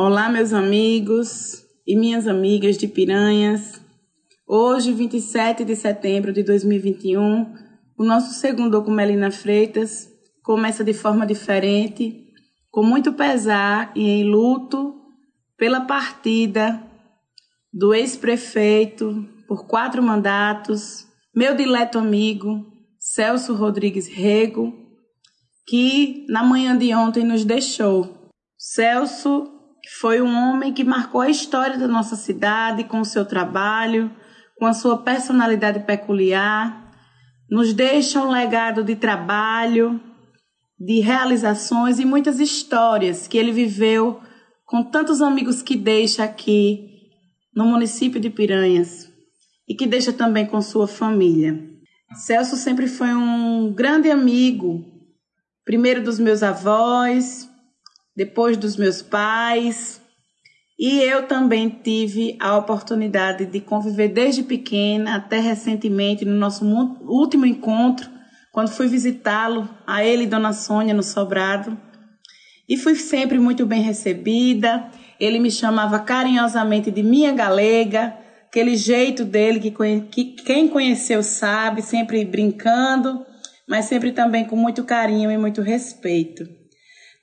Olá, meus amigos e minhas amigas de Piranhas. Hoje, 27 de setembro de 2021, o nosso segundo com Melina Freitas começa de forma diferente, com muito pesar e em luto pela partida do ex-prefeito por quatro mandatos, meu dileto amigo Celso Rodrigues Rego, que na manhã de ontem nos deixou. Celso foi um homem que marcou a história da nossa cidade com o seu trabalho, com a sua personalidade peculiar, nos deixa um legado de trabalho, de realizações e muitas histórias que ele viveu com tantos amigos que deixa aqui no município de Piranhas e que deixa também com sua família. Celso sempre foi um grande amigo, primeiro dos meus avós, depois dos meus pais, e eu também tive a oportunidade de conviver desde pequena até recentemente no nosso último encontro, quando fui visitá-lo, a ele e Dona Sônia no Sobrado. E fui sempre muito bem recebida. Ele me chamava carinhosamente de minha galega, aquele jeito dele que, que quem conheceu sabe, sempre brincando, mas sempre também com muito carinho e muito respeito.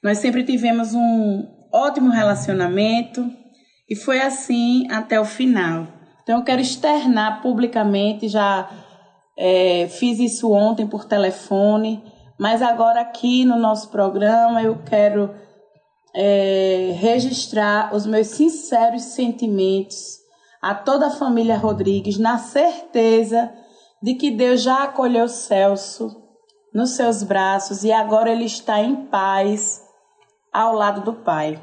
Nós sempre tivemos um ótimo relacionamento e foi assim até o final. Então eu quero externar publicamente, já é, fiz isso ontem por telefone, mas agora aqui no nosso programa eu quero é, registrar os meus sinceros sentimentos a toda a família Rodrigues, na certeza de que Deus já acolheu Celso nos seus braços e agora ele está em paz ao lado do Pai.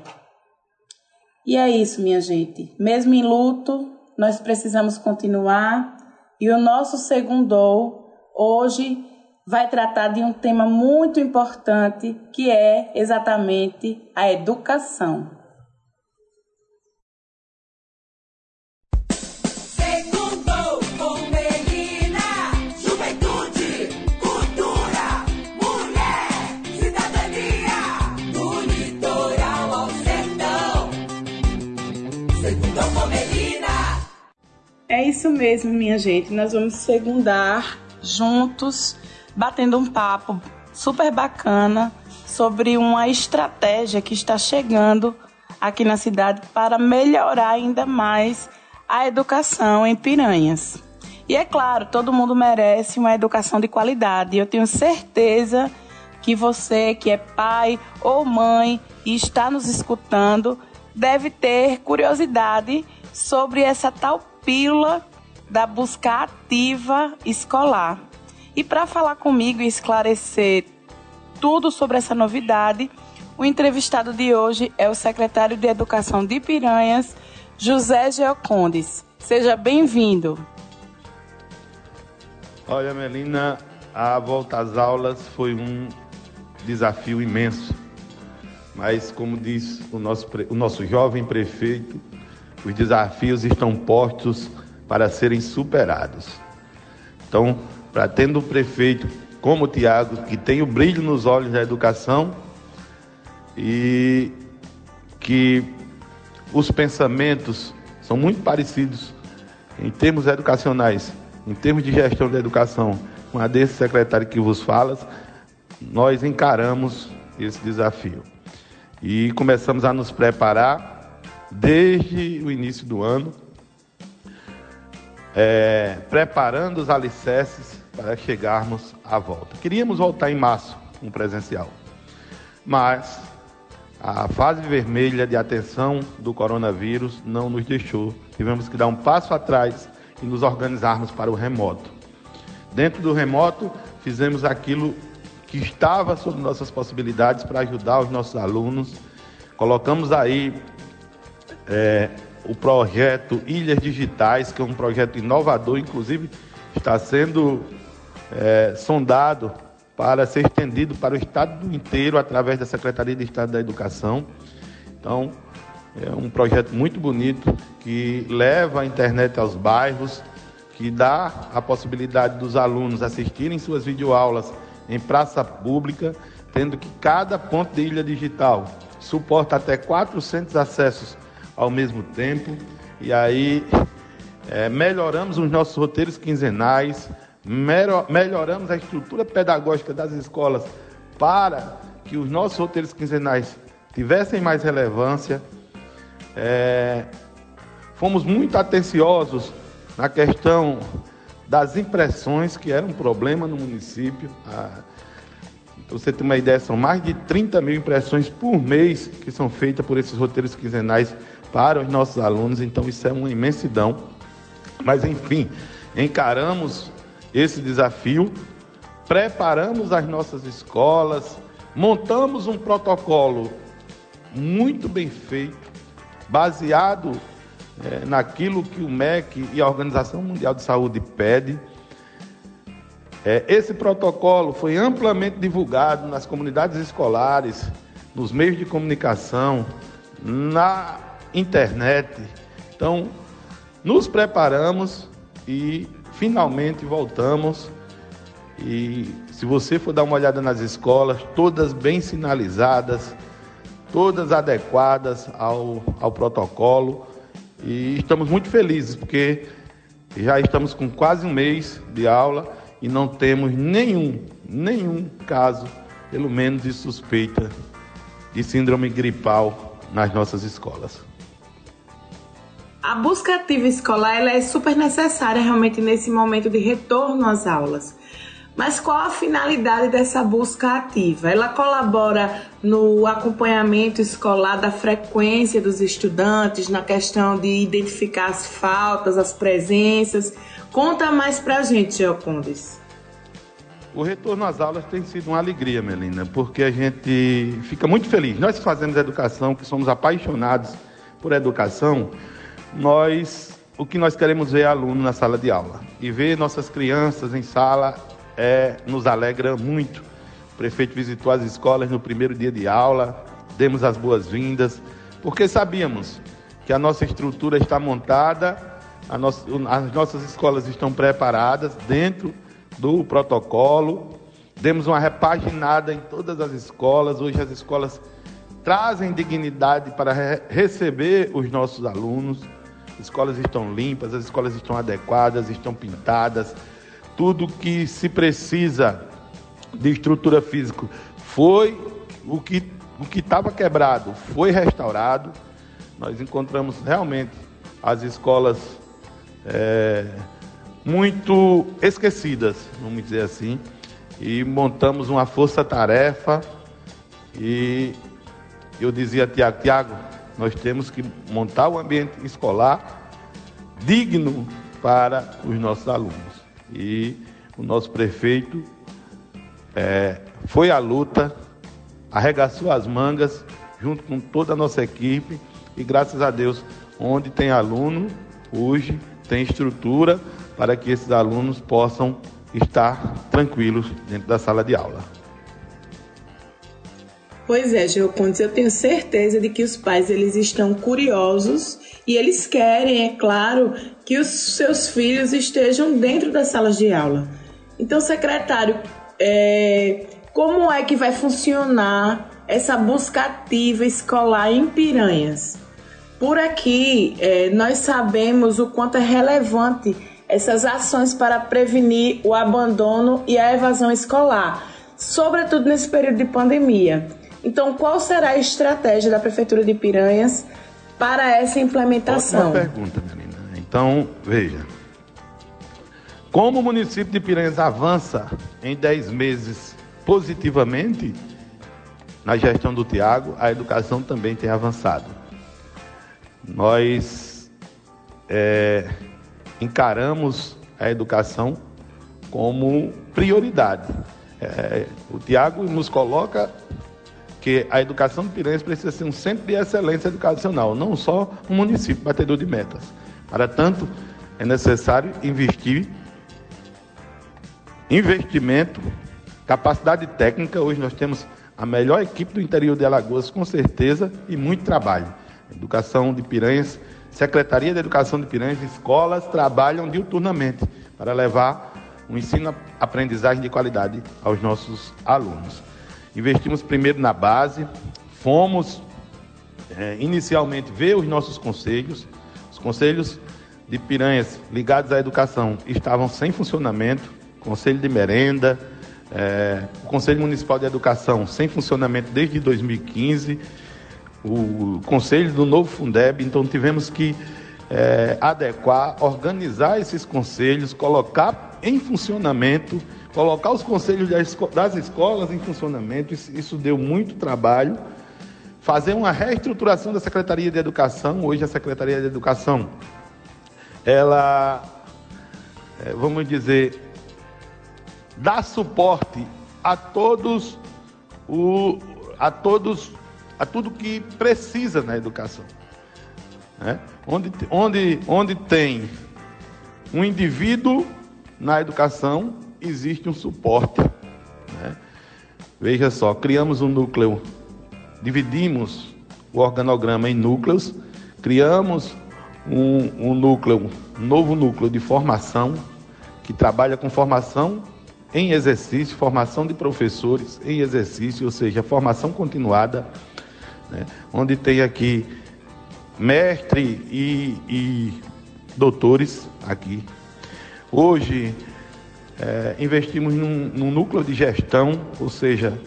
E é isso, minha gente. Mesmo em luto, nós precisamos continuar e o nosso segundo hoje vai tratar de um tema muito importante que é exatamente a educação. É isso mesmo, minha gente. Nós vamos segundar juntos, batendo um papo super bacana sobre uma estratégia que está chegando aqui na cidade para melhorar ainda mais a educação em Piranhas. E é claro, todo mundo merece uma educação de qualidade. Eu tenho certeza que você que é pai ou mãe e está nos escutando deve ter curiosidade sobre essa tal pílula da busca ativa escolar. E para falar comigo e esclarecer tudo sobre essa novidade, o entrevistado de hoje é o secretário de Educação de Piranhas, José Geocondes. Seja bem-vindo. Olha, Melina, a volta às aulas foi um desafio imenso. Mas, como diz o nosso, o nosso jovem prefeito, os desafios estão postos para serem superados. Então, para tendo um prefeito como o Tiago, que tem o brilho nos olhos da educação e que os pensamentos são muito parecidos em termos educacionais, em termos de gestão da educação, com a desse secretário que vos fala, nós encaramos esse desafio. E começamos a nos preparar desde o início do ano, é, preparando os alicerces para chegarmos à volta. Queríamos voltar em março com um presencial, mas a fase vermelha de atenção do coronavírus não nos deixou. Tivemos que dar um passo atrás e nos organizarmos para o remoto. Dentro do remoto, fizemos aquilo que estava sob nossas possibilidades para ajudar os nossos alunos. Colocamos aí é, o projeto Ilhas Digitais, que é um projeto inovador, inclusive está sendo é, sondado para ser estendido para o estado inteiro através da Secretaria de Estado da Educação. Então, é um projeto muito bonito que leva a internet aos bairros, que dá a possibilidade dos alunos assistirem suas videoaulas em praça pública, tendo que cada ponto de ilha digital suporta até 400 acessos ao mesmo tempo. E aí é, melhoramos os nossos roteiros quinzenais, melhoramos a estrutura pedagógica das escolas para que os nossos roteiros quinzenais tivessem mais relevância. É, fomos muito atenciosos na questão das impressões, que era um problema no município. Ah, para você ter uma ideia, são mais de 30 mil impressões por mês que são feitas por esses roteiros quinzenais para os nossos alunos, então isso é uma imensidão. Mas, enfim, encaramos esse desafio, preparamos as nossas escolas, montamos um protocolo muito bem feito, baseado é, naquilo que o MEC e a Organização Mundial de Saúde pede. É, esse protocolo foi amplamente divulgado nas comunidades escolares, nos meios de comunicação, na internet. Então, nos preparamos e finalmente voltamos. E se você for dar uma olhada nas escolas, todas bem sinalizadas, todas adequadas ao, ao protocolo. E estamos muito felizes porque já estamos com quase um mês de aula e não temos nenhum, nenhum caso, pelo menos de suspeita de síndrome gripal nas nossas escolas. A busca ativa escolar ela é super necessária realmente nesse momento de retorno às aulas. Mas qual a finalidade dessa busca ativa? Ela colabora no acompanhamento escolar da frequência dos estudantes, na questão de identificar as faltas, as presenças. Conta mais pra gente, Geocondes. O retorno às aulas tem sido uma alegria, Melina, porque a gente fica muito feliz. Nós que fazemos educação, que somos apaixonados por educação, nós o que nós queremos ver é aluno na sala de aula. E ver nossas crianças em sala é, nos alegra muito. O prefeito visitou as escolas no primeiro dia de aula, demos as boas-vindas, porque sabíamos que a nossa estrutura está montada, nossa, as nossas escolas estão preparadas dentro do protocolo. Demos uma repaginada em todas as escolas. Hoje as escolas trazem dignidade para re receber os nossos alunos. As escolas estão limpas, as escolas estão adequadas, estão pintadas, tudo que se precisa de estrutura física foi o que o que estava quebrado foi restaurado. Nós encontramos realmente as escolas é, muito esquecidas, vamos dizer assim, e montamos uma força-tarefa. E eu dizia a Tiago, Tiago, nós temos que montar um ambiente escolar digno para os nossos alunos. E o nosso prefeito é, foi à luta, arregaçou as mangas, junto com toda a nossa equipe, e graças a Deus, onde tem aluno, hoje tem estrutura para que esses alunos possam estar tranquilos dentro da sala de aula. Pois é, Geocondes, eu tenho certeza de que os pais eles estão curiosos e eles querem, é claro, que os seus filhos estejam dentro das salas de aula. Então, secretário, é, como é que vai funcionar essa busca ativa escolar em Piranhas? Por aqui, é, nós sabemos o quanto é relevante essas ações para prevenir o abandono e a evasão escolar, sobretudo nesse período de pandemia. Então, qual será a estratégia da Prefeitura de Piranhas para essa implementação? Ótima pergunta, menina. Então, veja. Como o município de Piranhas avança em 10 meses positivamente na gestão do Tiago, a educação também tem avançado. Nós é, encaramos a educação como prioridade. É, o Tiago nos coloca que a educação do Piranhas precisa ser um centro de excelência educacional, não só um município batedor de metas. Para tanto, é necessário investir investimento, capacidade técnica. Hoje nós temos a melhor equipe do interior de Alagoas, com certeza, e muito trabalho. Educação de Piranhas, Secretaria de Educação de Piranhas, escolas trabalham diuturnamente para levar um ensino-aprendizagem de qualidade aos nossos alunos. Investimos primeiro na base, fomos é, inicialmente ver os nossos conselhos. Os conselhos de Piranhas ligados à educação estavam sem funcionamento, conselho de merenda, é, o Conselho Municipal de Educação sem funcionamento desde 2015, o Conselho do Novo Fundeb, então tivemos que é, adequar, organizar esses conselhos, colocar em funcionamento, colocar os conselhos das escolas em funcionamento, isso, deu muito trabalho. Fazer uma reestruturação da Secretaria de Educação, hoje a Secretaria de Educação, ela, é, vamos dizer, dá suporte a todos o, a todos a tudo que precisa na educação. Né? Onde, onde, onde tem um indivíduo na educação, existe um suporte. Né? Veja só, criamos um núcleo, dividimos o organograma em núcleos, criamos um, um núcleo, um novo núcleo de formação, que trabalha com formação em exercício, formação de professores em exercício, ou seja, formação continuada, né? onde tem aqui mestre e, e doutores aqui. Hoje é, investimos num, num núcleo de gestão, ou seja,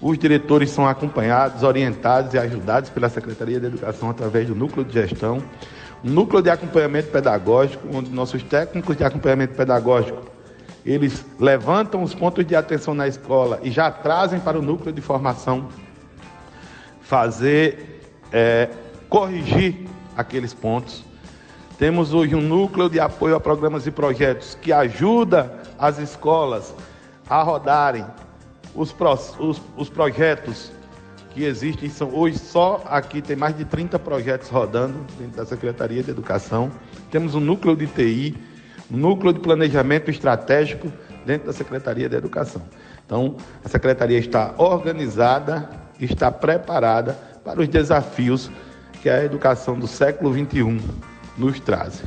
os diretores são acompanhados, orientados e ajudados pela Secretaria de Educação através do núcleo de gestão, um núcleo de acompanhamento pedagógico, onde nossos técnicos de acompanhamento pedagógico eles levantam os pontos de atenção na escola e já trazem para o núcleo de formação fazer, é, corrigir aqueles pontos. Temos hoje um núcleo de apoio a programas e projetos que ajuda as escolas a rodarem os, os, os projetos que existem. São, hoje só aqui tem mais de 30 projetos rodando dentro da Secretaria de Educação. Temos um núcleo de TI núcleo de planejamento estratégico dentro da Secretaria de Educação. Então, a Secretaria está organizada, está preparada para os desafios que a educação do século XXI nos traz.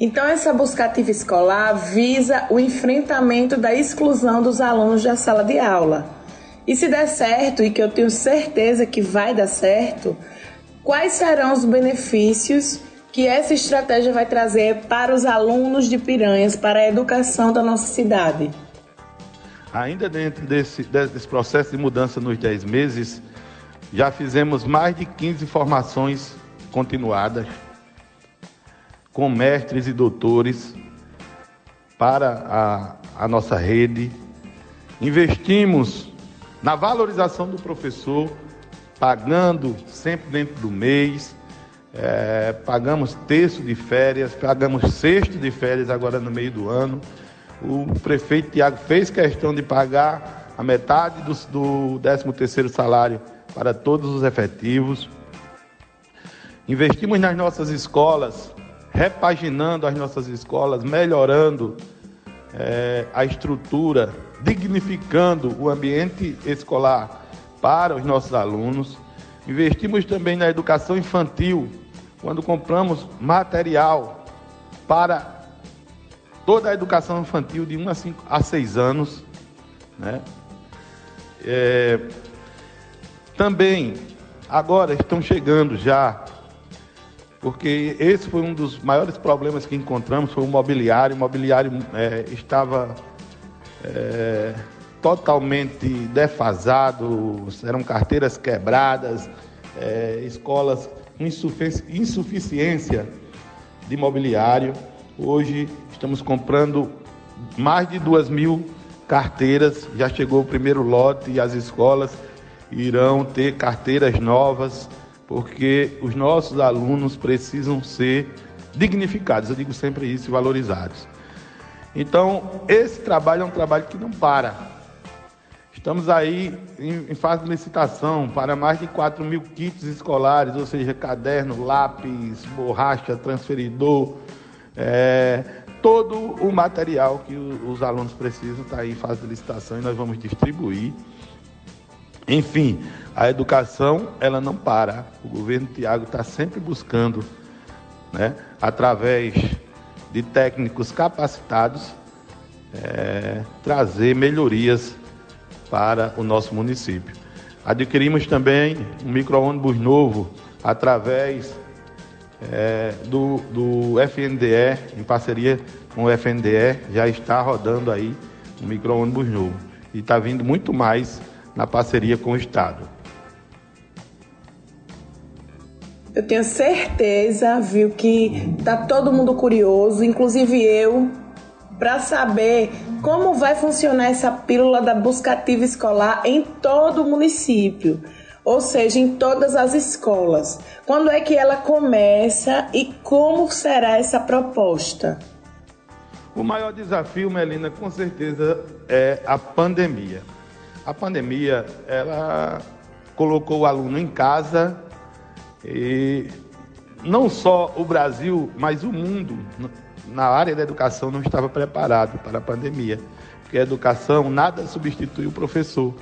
Então, essa busca ativa escolar visa o enfrentamento da exclusão dos alunos da sala de aula. E se der certo, e que eu tenho certeza que vai dar certo, quais serão os benefícios que essa estratégia vai trazer para os alunos de Piranhas, para a educação da nossa cidade? Ainda dentro desse, desse processo de mudança nos 10 meses, já fizemos mais de 15 formações continuadas com mestres e doutores para a, a nossa rede. Investimos na valorização do professor, pagando sempre dentro do mês é, pagamos terço de férias, pagamos sexto de férias agora no meio do ano. O prefeito Tiago fez questão de pagar a metade do, do 13º salário para todos os efetivos. Investimos nas nossas escolas, repaginando as nossas escolas, melhorando é, a estrutura, dignificando o ambiente escolar para os nossos alunos. Investimos também na educação infantil, quando compramos material para toda a educação infantil de 1 a, 5, a 6 anos. Né? É, também, agora estão chegando já, porque esse foi um dos maiores problemas que encontramos, foi o mobiliário. O mobiliário é, estava é, totalmente defasado, eram carteiras quebradas, é, escolas insuficiência de mobiliário. Hoje estamos comprando mais de duas mil carteiras, já chegou o primeiro lote e as escolas irão ter carteiras novas, porque os nossos alunos precisam ser dignificados, eu digo sempre isso, valorizados. Então, esse trabalho é um trabalho que não para. Estamos aí em, fase de licitação para mais de 4 mil kits escolares, ou seja, caderno, lápis, borracha, transferidor, é, todo o material que os alunos precisam está aí em fase de licitação e nós vamos distribuir. Enfim, a educação ela não para. O governo Tiago está sempre buscando, né, através de técnicos capacitados, é, trazer melhorias para o nosso município. Adquirimos também um micro-ônibus novo através é, do, do FNDE, em parceria com o FNDE, já está rodando aí um micro-ônibus novo. E está vindo muito mais na parceria com o Estado. Eu tenho certeza, viu, que tá todo mundo curioso, inclusive eu, para saber como vai funcionar essa pílula da busca ativa escolar em todo o município, ou seja, em todas as escolas. Quando é que ela começa e como será essa proposta? O maior desafio, Melina, com certeza é a pandemia. A pandemia, ela colocou o aluno em casa e não só o Brasil, mas o mundo na área da educação não estava preparado para a pandemia, porque a educação nada substitui o professor.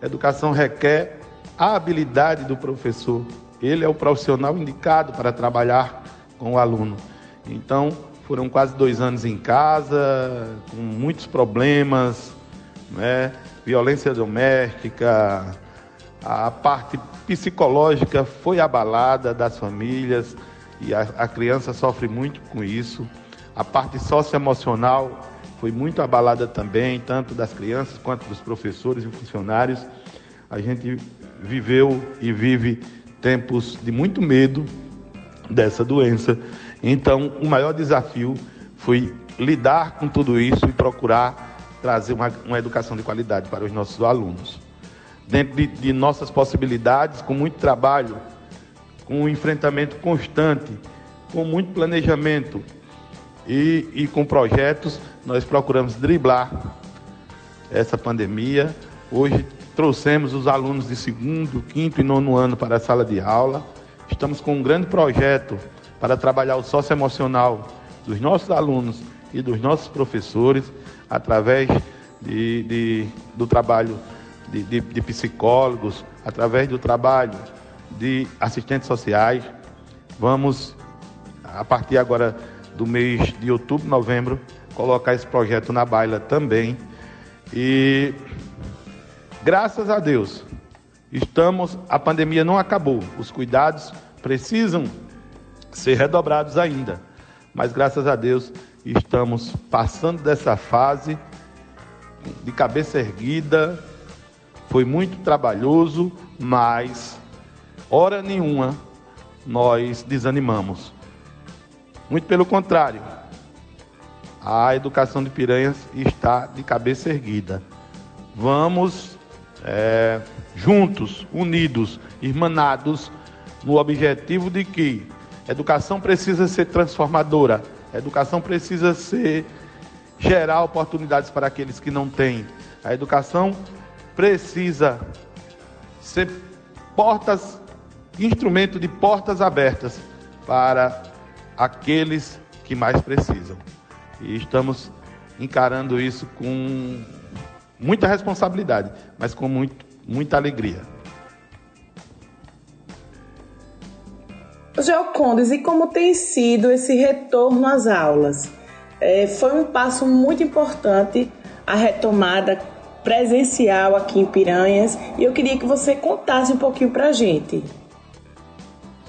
A educação requer a habilidade do professor. Ele é o profissional indicado para trabalhar com o aluno. Então, foram quase dois anos em casa, com muitos problemas, né? Violência doméstica, a parte psicológica foi abalada das famílias, e a, a criança sofre muito com isso. A parte socioemocional foi muito abalada também, tanto das crianças quanto dos professores e funcionários. A gente viveu e vive tempos de muito medo dessa doença. Então, o maior desafio foi lidar com tudo isso e procurar trazer uma, uma educação de qualidade para os nossos alunos. Dentro de, de nossas possibilidades, com muito trabalho, com um enfrentamento constante, com muito planejamento e, e com projetos, nós procuramos driblar essa pandemia. Hoje trouxemos os alunos de segundo, quinto e nono ano para a sala de aula. Estamos com um grande projeto para trabalhar o socioemocional dos nossos alunos e dos nossos professores através de, de do trabalho de, de, de psicólogos, através do trabalho de assistentes sociais. Vamos, a partir agora do mês de outubro, novembro, colocar esse projeto na baila também. E graças a Deus, estamos, a pandemia não acabou. Os cuidados precisam ser redobrados ainda. Mas graças a Deus, estamos passando dessa fase de cabeça erguida. Foi muito trabalhoso, mas hora nenhuma nós desanimamos. Muito pelo contrário, a educação de Piranhas está de cabeça erguida. Vamos é, juntos, unidos, irmanados, no objetivo de que educação precisa ser transformadora, a educação precisa ser gerar oportunidades para aqueles que não têm. A educação precisa ser portas instrumento de portas abertas para aqueles que mais precisam. E estamos encarando isso com muita responsabilidade, mas com muito, muita alegria. Geocondes, e como tem sido esse retorno às aulas? É, foi um passo muito importante a retomada presencial aqui em Piranhas e eu queria que você contasse um pouquinho para a gente.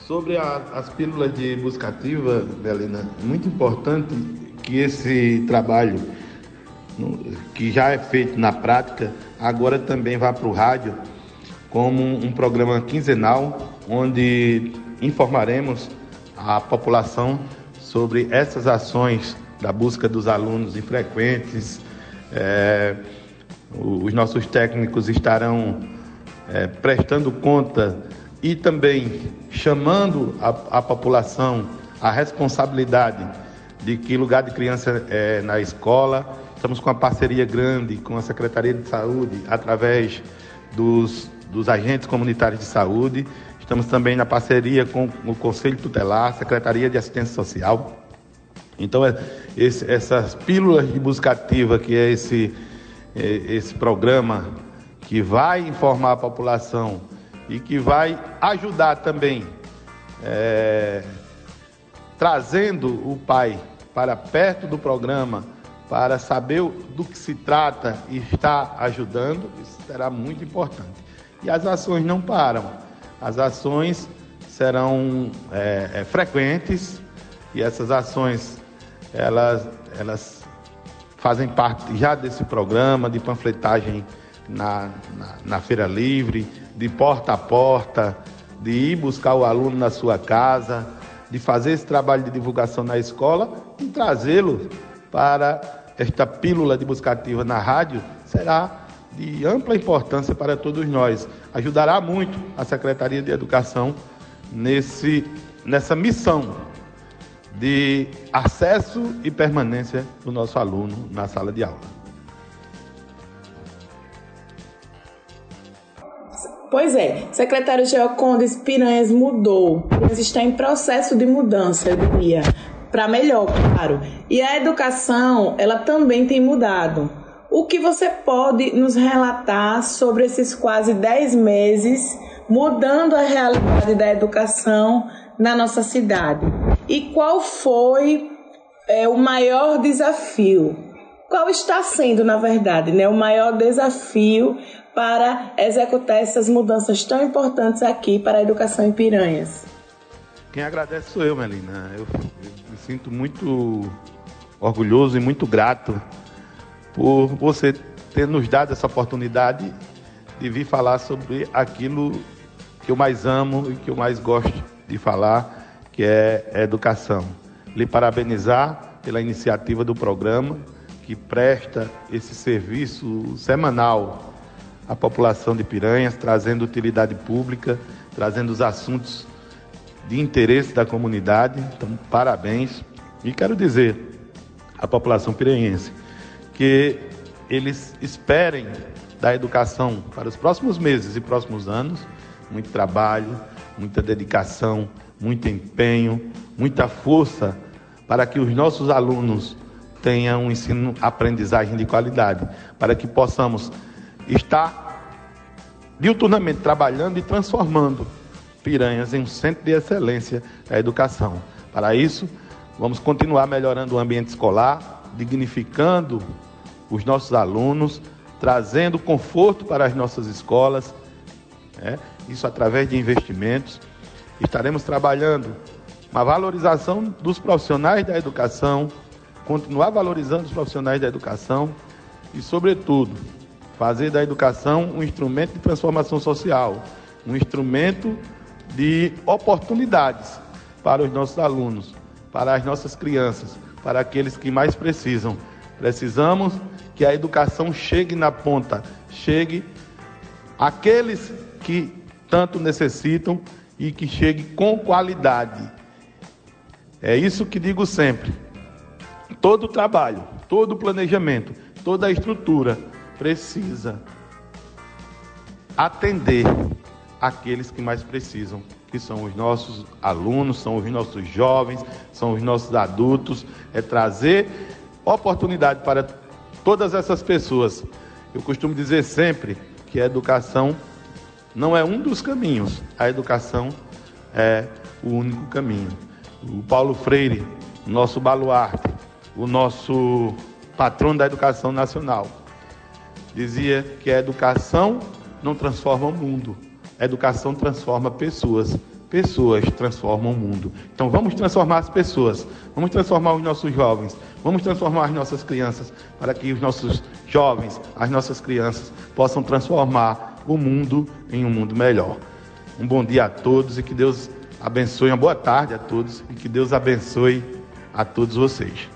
Sobre a, as pílulas de busca ativa, Belina, muito importante que esse trabalho, que já é feito na prática, agora também vá para o rádio como um programa quinzenal, onde informaremos a população sobre essas ações da busca dos alunos infrequentes. É, os nossos técnicos estarão é, prestando conta e também chamando a, a população à responsabilidade de que lugar de criança é na escola. Estamos com uma parceria grande com a Secretaria de Saúde, através dos, dos agentes comunitários de saúde. Estamos também na parceria com o Conselho Tutelar, Secretaria de Assistência Social. Então, é, esse, essas pílulas de busca ativa, que é esse, é, esse programa que vai informar a população e que vai ajudar também, é, trazendo o pai para perto do programa, para saber do que se trata e estar ajudando, isso será muito importante. E as ações não param. As ações serão é, é, frequentes e essas ações elas, elas fazem parte já desse programa de panfletagem na, na, na Feira Livre, de porta a porta, de ir buscar o aluno na sua casa, de fazer esse trabalho de divulgação na escola e trazê-lo para esta pílula de busca ativa na rádio será de ampla importância para todos nós. Ajudará muito a Secretaria de Educação nesse, nessa missão de acesso e permanência do nosso aluno na sala de aula. Pois é, secretário Geocondes Piranhas mudou. Piranhas está em processo de mudança, eu diria, para melhor, claro. E a educação, ela também tem mudado. O que você pode nos relatar sobre esses quase 10 meses mudando a realidade da educação na nossa cidade? E qual foi é, o maior desafio? Qual está sendo, na verdade, né, o maior desafio para executar essas mudanças tão importantes aqui para a educação em Piranhas? Quem agradece sou eu, Melina. Eu, eu me sinto muito orgulhoso e muito grato por você ter nos dado essa oportunidade de vir falar sobre aquilo que eu mais amo e que eu mais gosto de falar, que é educação. Lhe parabenizar pela iniciativa do programa que presta esse serviço semanal à população de Piranhas, trazendo utilidade pública, trazendo os assuntos de interesse da comunidade. Então, parabéns. E quero dizer à população piranhense que eles esperem da educação para os próximos meses e próximos anos muito trabalho, muita dedicação, muito empenho, muita força para que os nossos alunos tenham um ensino, aprendizagem de qualidade, para que possamos estar diuturnamente trabalhando e transformando Piranhas em um centro de excelência da educação. Para isso, vamos continuar melhorando o ambiente escolar, dignificando os nossos alunos, trazendo conforto para as nossas escolas, né? isso através de investimentos. Estaremos trabalhando uma valorização dos profissionais da educação, continuar valorizando os profissionais da educação e, sobretudo, fazer da educação um instrumento de transformação social, um instrumento de oportunidades para os nossos alunos, para as nossas crianças, para aqueles que mais precisam. Precisamos que a educação chegue na ponta, chegue àqueles que tanto necessitam e que chegue com qualidade. É isso que digo sempre. Todo trabalho, todo planejamento, toda estrutura precisa atender aqueles que mais precisam, que são os nossos alunos, são os nossos jovens, são os nossos adultos, é trazer oportunidade para todas essas pessoas. Eu costumo dizer sempre que a educação não é um dos caminhos, a educação é o único caminho. O Paulo Freire, nosso baluarte, o nosso patrono da educação nacional, dizia que a educação não transforma o mundo, a educação transforma pessoas. Pessoas transformam o mundo. Então vamos transformar as pessoas, vamos transformar os nossos jovens, vamos transformar as nossas crianças, para que os nossos jovens, as nossas crianças, possam transformar o mundo em um mundo melhor. Um bom dia a todos e que Deus abençoe, uma boa tarde a todos e que Deus abençoe a todos vocês.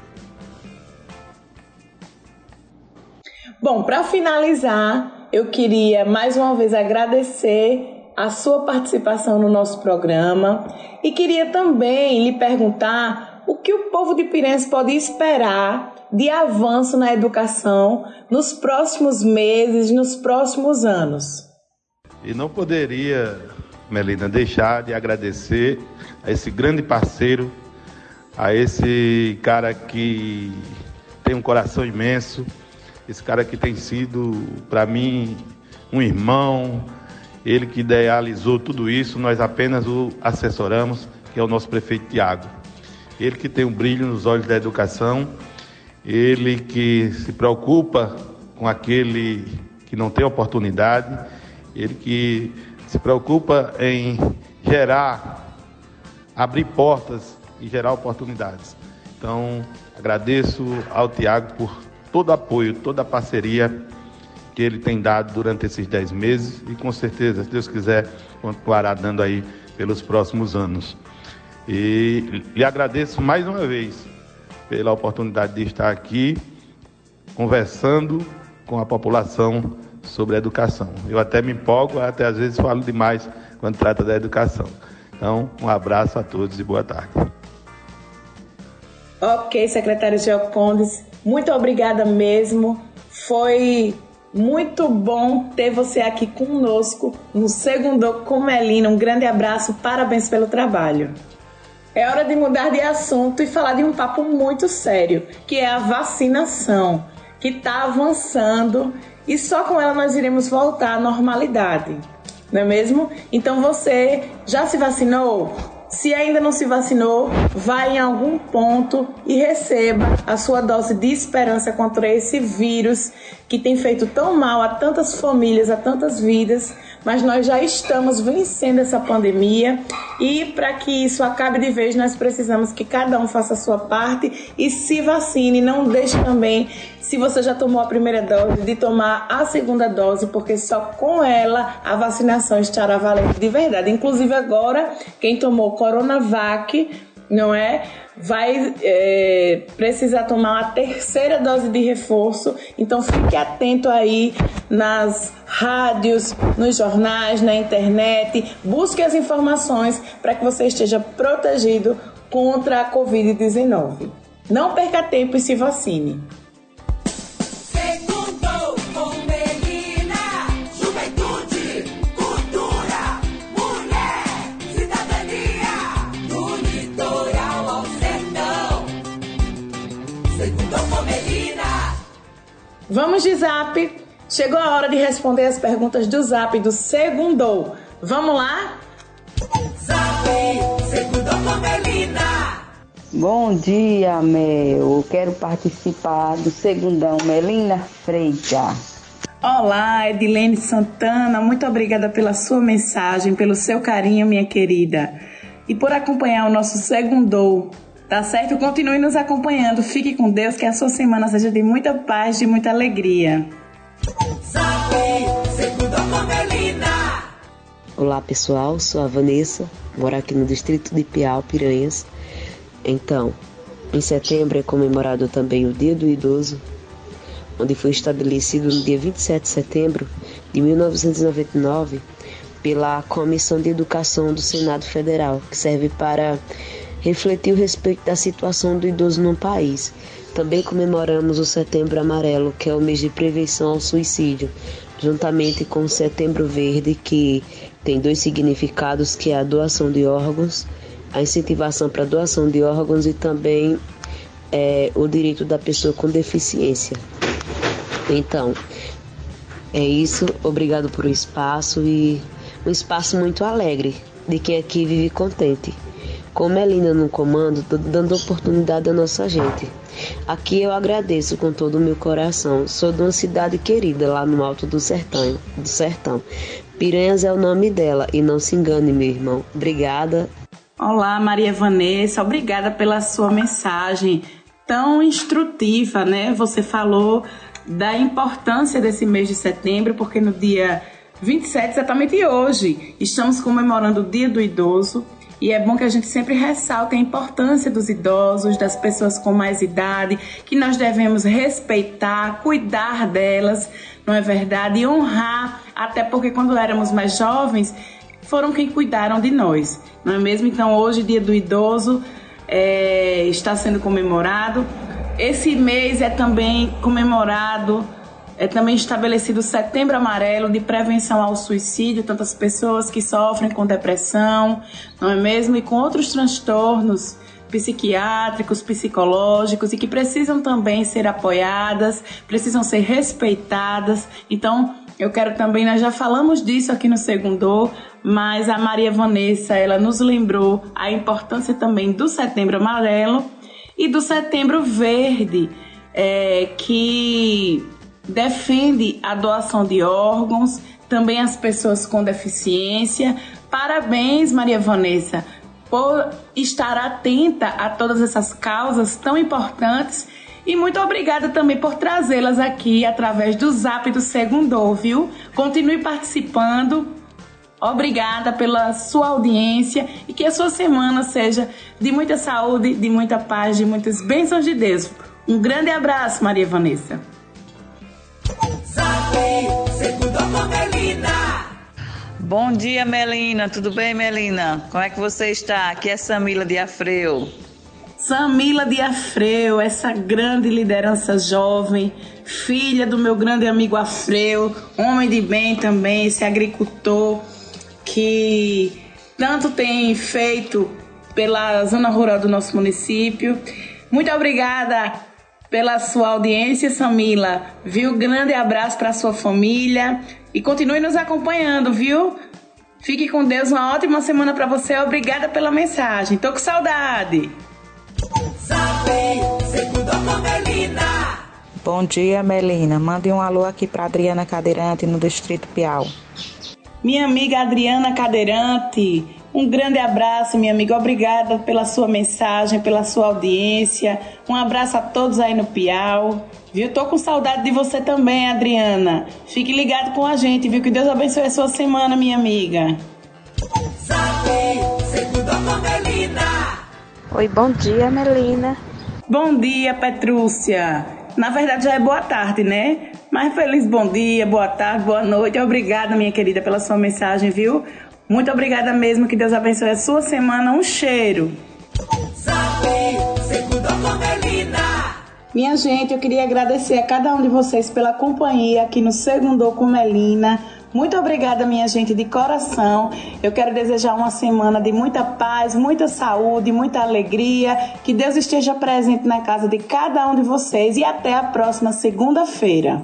Bom, para finalizar, eu queria mais uma vez agradecer a sua participação no nosso programa e queria também lhe perguntar o que o povo de Pirense pode esperar de avanço na educação nos próximos meses, nos próximos anos. E não poderia, Melina, deixar de agradecer a esse grande parceiro, a esse cara que tem um coração imenso, esse cara que tem sido, para mim, um irmão, ele que idealizou tudo isso, nós apenas o assessoramos, que é o nosso prefeito Tiago. Ele que tem um brilho nos olhos da educação ele que se preocupa com aquele que não tem oportunidade ele que se preocupa em gerar, abrir portas e gerar oportunidades. Então, agradeço ao Tiago por todo o apoio, toda a parceria que ele tem dado durante esses dez meses e com certeza, se Deus quiser, continuará dando aí pelos próximos anos. E lhe agradeço mais uma vez pela oportunidade de estar aqui conversando com a população sobre a educação. Eu até me empolgo, até às vezes falo demais quando trata da educação. Então, um abraço a todos e boa tarde. Ok, secretário Geocondes, muito obrigada mesmo. Foi muito bom ter você aqui conosco no segundo Comelina. Um grande abraço, parabéns pelo trabalho. É hora de mudar de assunto e falar de um papo muito sério, que é a vacinação, que está avançando e só com ela nós iremos voltar à normalidade, não é mesmo? Então você já se vacinou? Se ainda não se vacinou, vá em algum ponto e receba a sua dose de esperança contra esse vírus que tem feito tão mal a tantas famílias, a tantas vidas mas nós já estamos vencendo essa pandemia e para que isso acabe de vez, nós precisamos que cada um faça a sua parte e se vacine. Não deixe também, se você já tomou a primeira dose, de tomar a segunda dose, porque só com ela a vacinação estará valendo de verdade. Inclusive agora, quem tomou Coronavac, não é? Vai é, precisar tomar uma terceira dose de reforço. Então fique atento aí nas rádios, nos jornais, na internet. Busque as informações para que você esteja protegido contra a Covid-19. Não perca tempo e se vacine. Vamos de zap. Chegou a hora de responder as perguntas do zap do Segundou. Vamos lá? Zap, Segundou com Melina. Bom dia, Mel. Quero participar do Segundão Melina Freitas. Olá, Edilene Santana. Muito obrigada pela sua mensagem, pelo seu carinho, minha querida. E por acompanhar o nosso Segundou Tá certo? Continue nos acompanhando. Fique com Deus, que a sua semana seja de muita paz, de muita alegria. Olá pessoal, sou a Vanessa, moro aqui no distrito de Piau, Piranhas. Então, em setembro é comemorado também o Dia do Idoso, onde foi estabelecido no dia 27 de setembro de 1999 pela Comissão de Educação do Senado Federal, que serve para refletiu a respeito da situação do idoso no país. Também comemoramos o Setembro Amarelo, que é o mês de prevenção ao suicídio, juntamente com o Setembro Verde, que tem dois significados, que é a doação de órgãos, a incentivação para a doação de órgãos e também é, o direito da pessoa com deficiência. Então, é isso. Obrigado por o espaço e um espaço muito alegre de quem aqui vive contente. Com Melina no comando, dando oportunidade à nossa gente. Aqui eu agradeço com todo o meu coração. Sou de uma cidade querida lá no alto do sertão. Do sertão. Piranhas é o nome dela e não se engane, meu irmão. Obrigada. Olá, Maria Vanessa. Obrigada pela sua mensagem tão instrutiva, né? Você falou da importância desse mês de setembro, porque no dia 27, exatamente hoje, estamos comemorando o Dia do Idoso e é bom que a gente sempre ressalte a importância dos idosos, das pessoas com mais idade, que nós devemos respeitar, cuidar delas, não é verdade? E honrar, até porque quando éramos mais jovens, foram quem cuidaram de nós, não é mesmo? Então, hoje, dia do idoso, é, está sendo comemorado. Esse mês é também comemorado é também estabelecido o Setembro Amarelo de prevenção ao suicídio, tantas pessoas que sofrem com depressão, não é mesmo? E com outros transtornos psiquiátricos, psicológicos e que precisam também ser apoiadas, precisam ser respeitadas. Então, eu quero também, nós já falamos disso aqui no Segundo, mas a Maria Vanessa, ela nos lembrou a importância também do Setembro Amarelo e do Setembro Verde, é, que defende a doação de órgãos, também as pessoas com deficiência. Parabéns, Maria Vanessa, por estar atenta a todas essas causas tão importantes e muito obrigada também por trazê-las aqui através do Zap do Segundo, viu? Continue participando. Obrigada pela sua audiência e que a sua semana seja de muita saúde, de muita paz, de muitas bênçãos de Deus. Um grande abraço, Maria Vanessa. Bom dia, Melina. Tudo bem, Melina? Como é que você está? Aqui é Samila de Afreu. Samila de Afreu, essa grande liderança jovem, filha do meu grande amigo Afreu, homem de bem também, esse agricultor que tanto tem feito pela zona rural do nosso município. Muito obrigada pela sua audiência, Samila. Viu? Grande abraço para sua família e continue nos acompanhando, viu? Fique com Deus, uma ótima semana para você. Obrigada pela mensagem. Tô com saudade. Bom dia, Melina. Mande um alô aqui para Adriana Cadeirante, no Distrito Piau. Minha amiga Adriana Cadeirante, um grande abraço, minha amiga. Obrigada pela sua mensagem, pela sua audiência. Um abraço a todos aí no Piau. Viu? Tô com saudade de você também, Adriana. Fique ligado com a gente, viu? Que Deus abençoe a sua semana, minha amiga. Oi, bom dia, Melina. Bom dia, Petrúcia. Na verdade já é boa tarde, né? Mas feliz bom dia, boa tarde, boa noite. Obrigada, minha querida, pela sua mensagem, viu? Muito obrigada mesmo. Que Deus abençoe a sua semana. Um cheiro. Minha gente, eu queria agradecer a cada um de vocês pela companhia aqui no Segundo com Melina. Muito obrigada, minha gente, de coração. Eu quero desejar uma semana de muita paz, muita saúde, muita alegria. Que Deus esteja presente na casa de cada um de vocês e até a próxima segunda-feira.